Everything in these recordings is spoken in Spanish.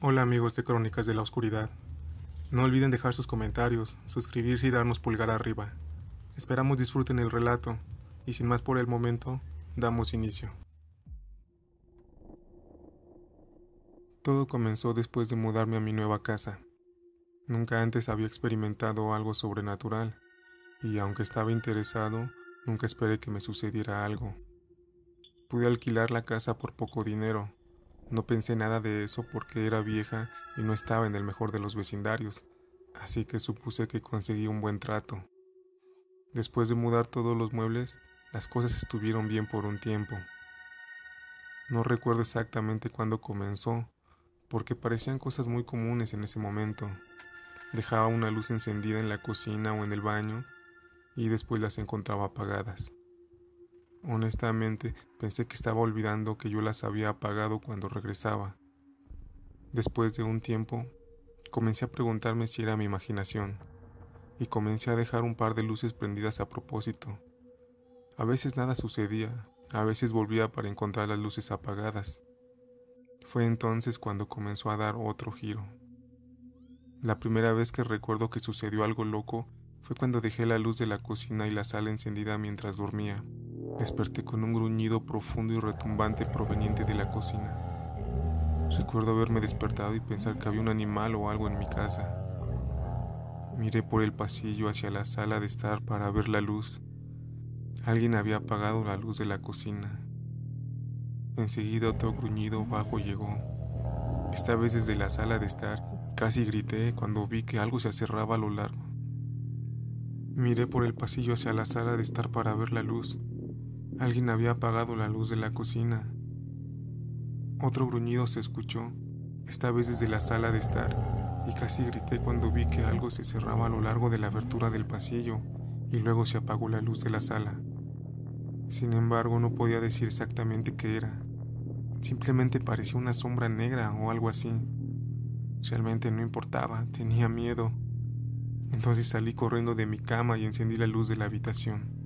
Hola amigos de Crónicas de la Oscuridad. No olviden dejar sus comentarios, suscribirse y darnos pulgar arriba. Esperamos disfruten el relato y sin más por el momento, damos inicio. Todo comenzó después de mudarme a mi nueva casa. Nunca antes había experimentado algo sobrenatural y aunque estaba interesado, nunca esperé que me sucediera algo. Pude alquilar la casa por poco dinero no pensé nada de eso porque era vieja y no estaba en el mejor de los vecindarios, así que supuse que conseguí un buen trato. Después de mudar todos los muebles, las cosas estuvieron bien por un tiempo. No recuerdo exactamente cuándo comenzó, porque parecían cosas muy comunes en ese momento. Dejaba una luz encendida en la cocina o en el baño y después las encontraba apagadas. Honestamente, pensé que estaba olvidando que yo las había apagado cuando regresaba. Después de un tiempo, comencé a preguntarme si era mi imaginación, y comencé a dejar un par de luces prendidas a propósito. A veces nada sucedía, a veces volvía para encontrar las luces apagadas. Fue entonces cuando comenzó a dar otro giro. La primera vez que recuerdo que sucedió algo loco fue cuando dejé la luz de la cocina y la sala encendida mientras dormía. Desperté con un gruñido profundo y retumbante proveniente de la cocina. Recuerdo haberme despertado y pensar que había un animal o algo en mi casa. Miré por el pasillo hacia la sala de estar para ver la luz. Alguien había apagado la luz de la cocina. Enseguida otro gruñido bajo llegó. Esta vez desde la sala de estar, casi grité cuando vi que algo se cerraba a lo largo. Miré por el pasillo hacia la sala de estar para ver la luz. Alguien había apagado la luz de la cocina. Otro gruñido se escuchó, esta vez desde la sala de estar, y casi grité cuando vi que algo se cerraba a lo largo de la abertura del pasillo y luego se apagó la luz de la sala. Sin embargo, no podía decir exactamente qué era. Simplemente parecía una sombra negra o algo así. Realmente no importaba, tenía miedo. Entonces salí corriendo de mi cama y encendí la luz de la habitación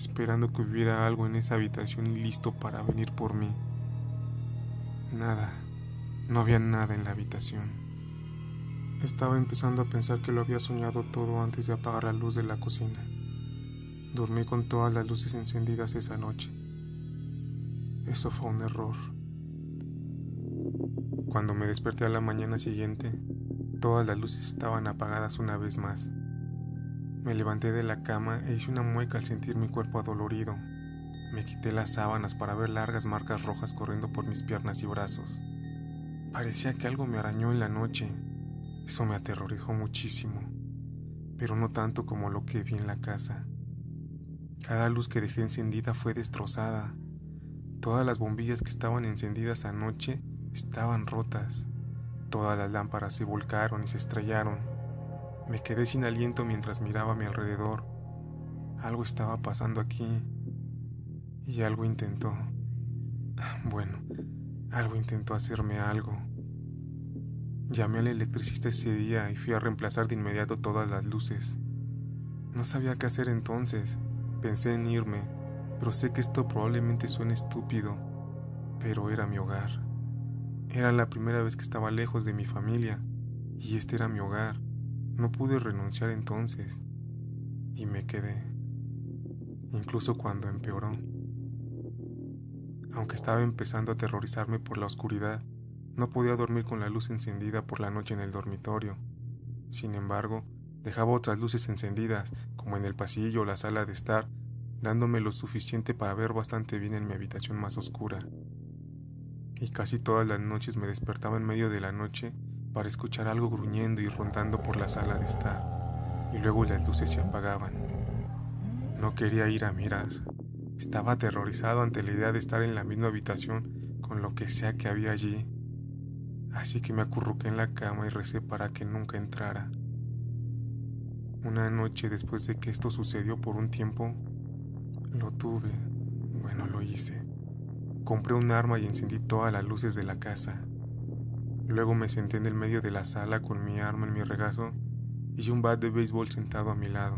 esperando que hubiera algo en esa habitación y listo para venir por mí. Nada, no había nada en la habitación. Estaba empezando a pensar que lo había soñado todo antes de apagar la luz de la cocina. Dormí con todas las luces encendidas esa noche. Eso fue un error. Cuando me desperté a la mañana siguiente, todas las luces estaban apagadas una vez más. Me levanté de la cama e hice una mueca al sentir mi cuerpo adolorido. Me quité las sábanas para ver largas marcas rojas corriendo por mis piernas y brazos. Parecía que algo me arañó en la noche. Eso me aterrorizó muchísimo, pero no tanto como lo que vi en la casa. Cada luz que dejé encendida fue destrozada. Todas las bombillas que estaban encendidas anoche estaban rotas. Todas las lámparas se volcaron y se estrellaron. Me quedé sin aliento mientras miraba a mi alrededor. Algo estaba pasando aquí y algo intentó. Bueno, algo intentó hacerme algo. Llamé al electricista ese día y fui a reemplazar de inmediato todas las luces. No sabía qué hacer entonces. Pensé en irme, pero sé que esto probablemente suene estúpido, pero era mi hogar. Era la primera vez que estaba lejos de mi familia y este era mi hogar. No pude renunciar entonces y me quedé, incluso cuando empeoró. Aunque estaba empezando a aterrorizarme por la oscuridad, no podía dormir con la luz encendida por la noche en el dormitorio. Sin embargo, dejaba otras luces encendidas, como en el pasillo o la sala de estar, dándome lo suficiente para ver bastante bien en mi habitación más oscura. Y casi todas las noches me despertaba en medio de la noche para escuchar algo gruñendo y rondando por la sala de estar, y luego las luces se apagaban. No quería ir a mirar. Estaba aterrorizado ante la idea de estar en la misma habitación con lo que sea que había allí. Así que me acurruqué en la cama y recé para que nunca entrara. Una noche después de que esto sucedió por un tiempo, lo tuve. Bueno, lo hice. Compré un arma y encendí todas las luces de la casa. Luego me senté en el medio de la sala con mi arma en mi regazo y un bat de béisbol sentado a mi lado.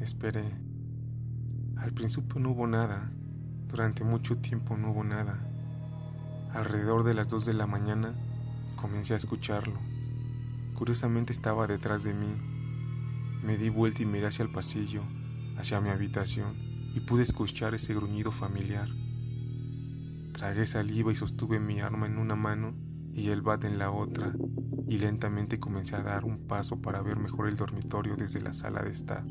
Esperé. Al principio no hubo nada. Durante mucho tiempo no hubo nada. Alrededor de las dos de la mañana Comencé a escucharlo. Curiosamente estaba detrás de mí. Me di vuelta y miré hacia el pasillo, hacia mi habitación, y pude escuchar ese gruñido familiar. Tragué saliva y sostuve mi arma en una mano y el bat en la otra, y lentamente comencé a dar un paso para ver mejor el dormitorio desde la sala de estar.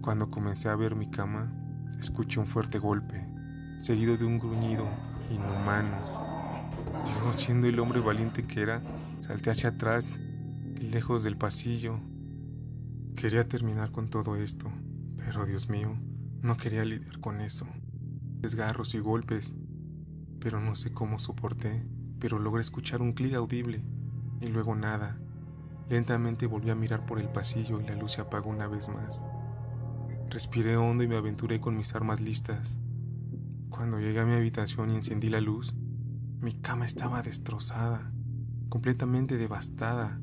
Cuando comencé a ver mi cama, escuché un fuerte golpe, seguido de un gruñido inhumano. Yo, siendo el hombre valiente que era, salté hacia atrás, lejos del pasillo. Quería terminar con todo esto, pero Dios mío, no quería lidiar con eso. Desgarros y golpes, pero no sé cómo soporté, pero logré escuchar un clic audible y luego nada. Lentamente volví a mirar por el pasillo y la luz se apagó una vez más. Respiré hondo y me aventuré con mis armas listas. Cuando llegué a mi habitación y encendí la luz, mi cama estaba destrozada, completamente devastada.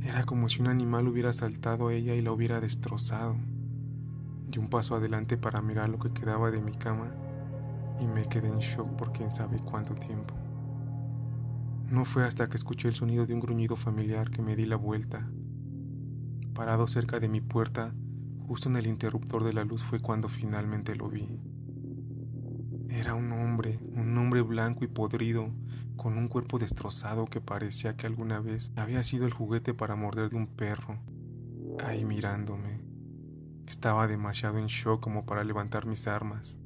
Era como si un animal hubiera saltado a ella y la hubiera destrozado. Di un paso adelante para mirar lo que quedaba de mi cama y me quedé en shock por quién sabe cuánto tiempo. No fue hasta que escuché el sonido de un gruñido familiar que me di la vuelta. Parado cerca de mi puerta, Justo en el interruptor de la luz fue cuando finalmente lo vi. Era un hombre, un hombre blanco y podrido, con un cuerpo destrozado que parecía que alguna vez había sido el juguete para morder de un perro, ahí mirándome. Estaba demasiado en shock como para levantar mis armas.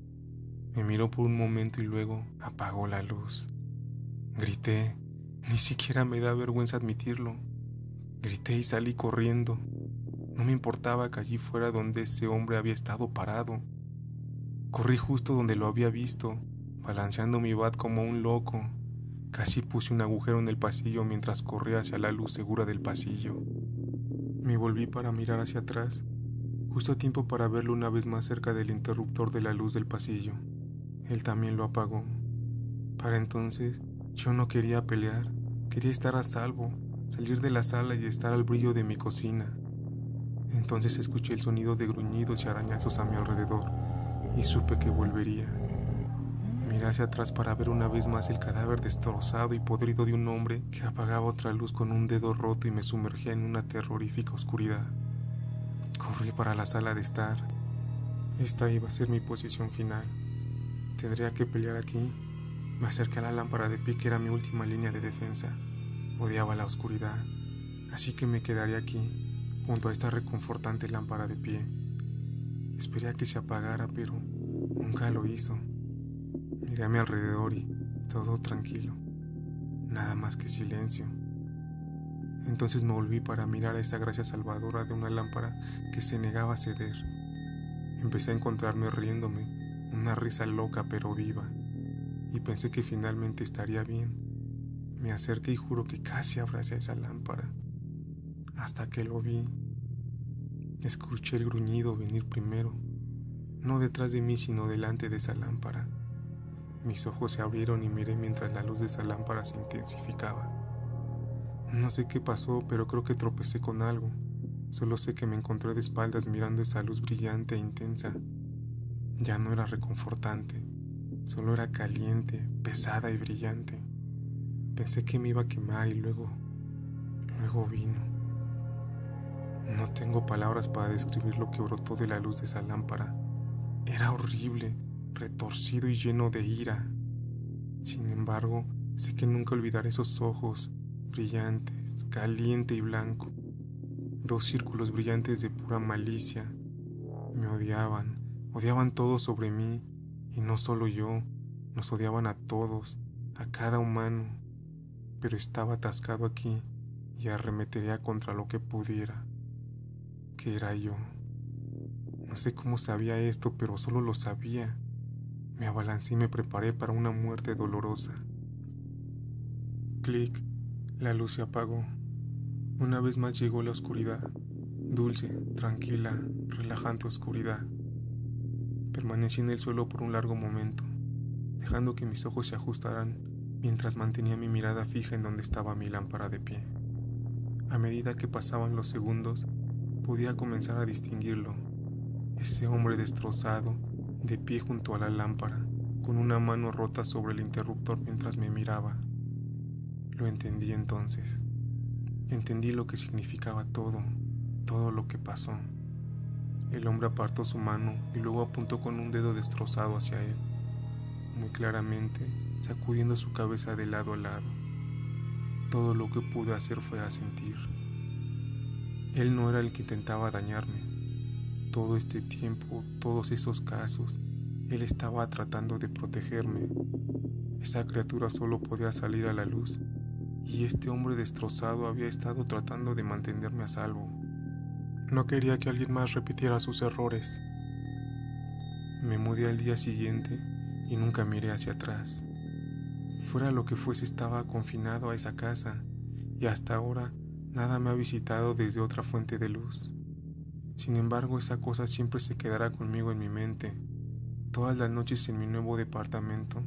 Me miró por un momento y luego apagó la luz. Grité, ni siquiera me da vergüenza admitirlo. Grité y salí corriendo. No me importaba que allí fuera donde ese hombre había estado parado. Corrí justo donde lo había visto, balanceando mi bat como un loco. Casi puse un agujero en el pasillo mientras corría hacia la luz segura del pasillo. Me volví para mirar hacia atrás, justo a tiempo para verlo una vez más cerca del interruptor de la luz del pasillo. Él también lo apagó. Para entonces, yo no quería pelear, quería estar a salvo, salir de la sala y estar al brillo de mi cocina. Entonces escuché el sonido de gruñidos y arañazos a mi alrededor y supe que volvería. Miré hacia atrás para ver una vez más el cadáver destrozado y podrido de un hombre que apagaba otra luz con un dedo roto y me sumergía en una terrorífica oscuridad. Corrí para la sala de estar. Esta iba a ser mi posición final. Tendría que pelear aquí. Me acerqué a la lámpara de pie que era mi última línea de defensa. Odiaba la oscuridad, así que me quedaría aquí junto a esta reconfortante lámpara de pie. Esperé a que se apagara, pero nunca lo hizo. Miré a mi alrededor y todo tranquilo, nada más que silencio. Entonces me volví para mirar a esa gracia salvadora de una lámpara que se negaba a ceder. Empecé a encontrarme riéndome, una risa loca pero viva, y pensé que finalmente estaría bien. Me acerqué y juro que casi abracé esa lámpara hasta que lo vi. Escuché el gruñido venir primero, no detrás de mí, sino delante de esa lámpara. Mis ojos se abrieron y miré mientras la luz de esa lámpara se intensificaba. No sé qué pasó, pero creo que tropecé con algo. Solo sé que me encontré de espaldas mirando esa luz brillante e intensa. Ya no era reconfortante, solo era caliente, pesada y brillante. Pensé que me iba a quemar y luego, luego vino. No tengo palabras para describir lo que brotó de la luz de esa lámpara. Era horrible, retorcido y lleno de ira. Sin embargo, sé que nunca olvidaré esos ojos, brillantes, caliente y blanco. Dos círculos brillantes de pura malicia. Me odiaban, odiaban todo sobre mí, y no solo yo, nos odiaban a todos, a cada humano. Pero estaba atascado aquí y arremetería contra lo que pudiera que era yo. No sé cómo sabía esto, pero solo lo sabía. Me abalancé y me preparé para una muerte dolorosa. Clic, la luz se apagó. Una vez más llegó la oscuridad, dulce, tranquila, relajante oscuridad. Permanecí en el suelo por un largo momento, dejando que mis ojos se ajustaran mientras mantenía mi mirada fija en donde estaba mi lámpara de pie. A medida que pasaban los segundos, podía comenzar a distinguirlo, ese hombre destrozado, de pie junto a la lámpara, con una mano rota sobre el interruptor mientras me miraba. Lo entendí entonces. Entendí lo que significaba todo, todo lo que pasó. El hombre apartó su mano y luego apuntó con un dedo destrozado hacia él, muy claramente sacudiendo su cabeza de lado a lado. Todo lo que pude hacer fue asentir. Él no era el que intentaba dañarme. Todo este tiempo, todos esos casos, él estaba tratando de protegerme. Esa criatura solo podía salir a la luz y este hombre destrozado había estado tratando de mantenerme a salvo. No quería que alguien más repitiera sus errores. Me mudé al día siguiente y nunca miré hacia atrás. Fuera lo que fuese estaba confinado a esa casa y hasta ahora nada me ha visitado desde otra fuente de luz. Sin embargo, esa cosa siempre se quedará conmigo en mi mente. Todas las noches en mi nuevo departamento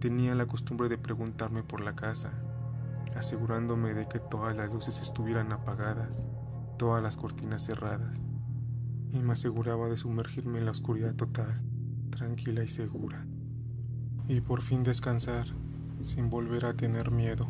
tenía la costumbre de preguntarme por la casa asegurándome de que todas las luces estuvieran apagadas, todas las cortinas cerradas, y me aseguraba de sumergirme en la oscuridad total, tranquila y segura, y por fin descansar sin volver a tener miedo.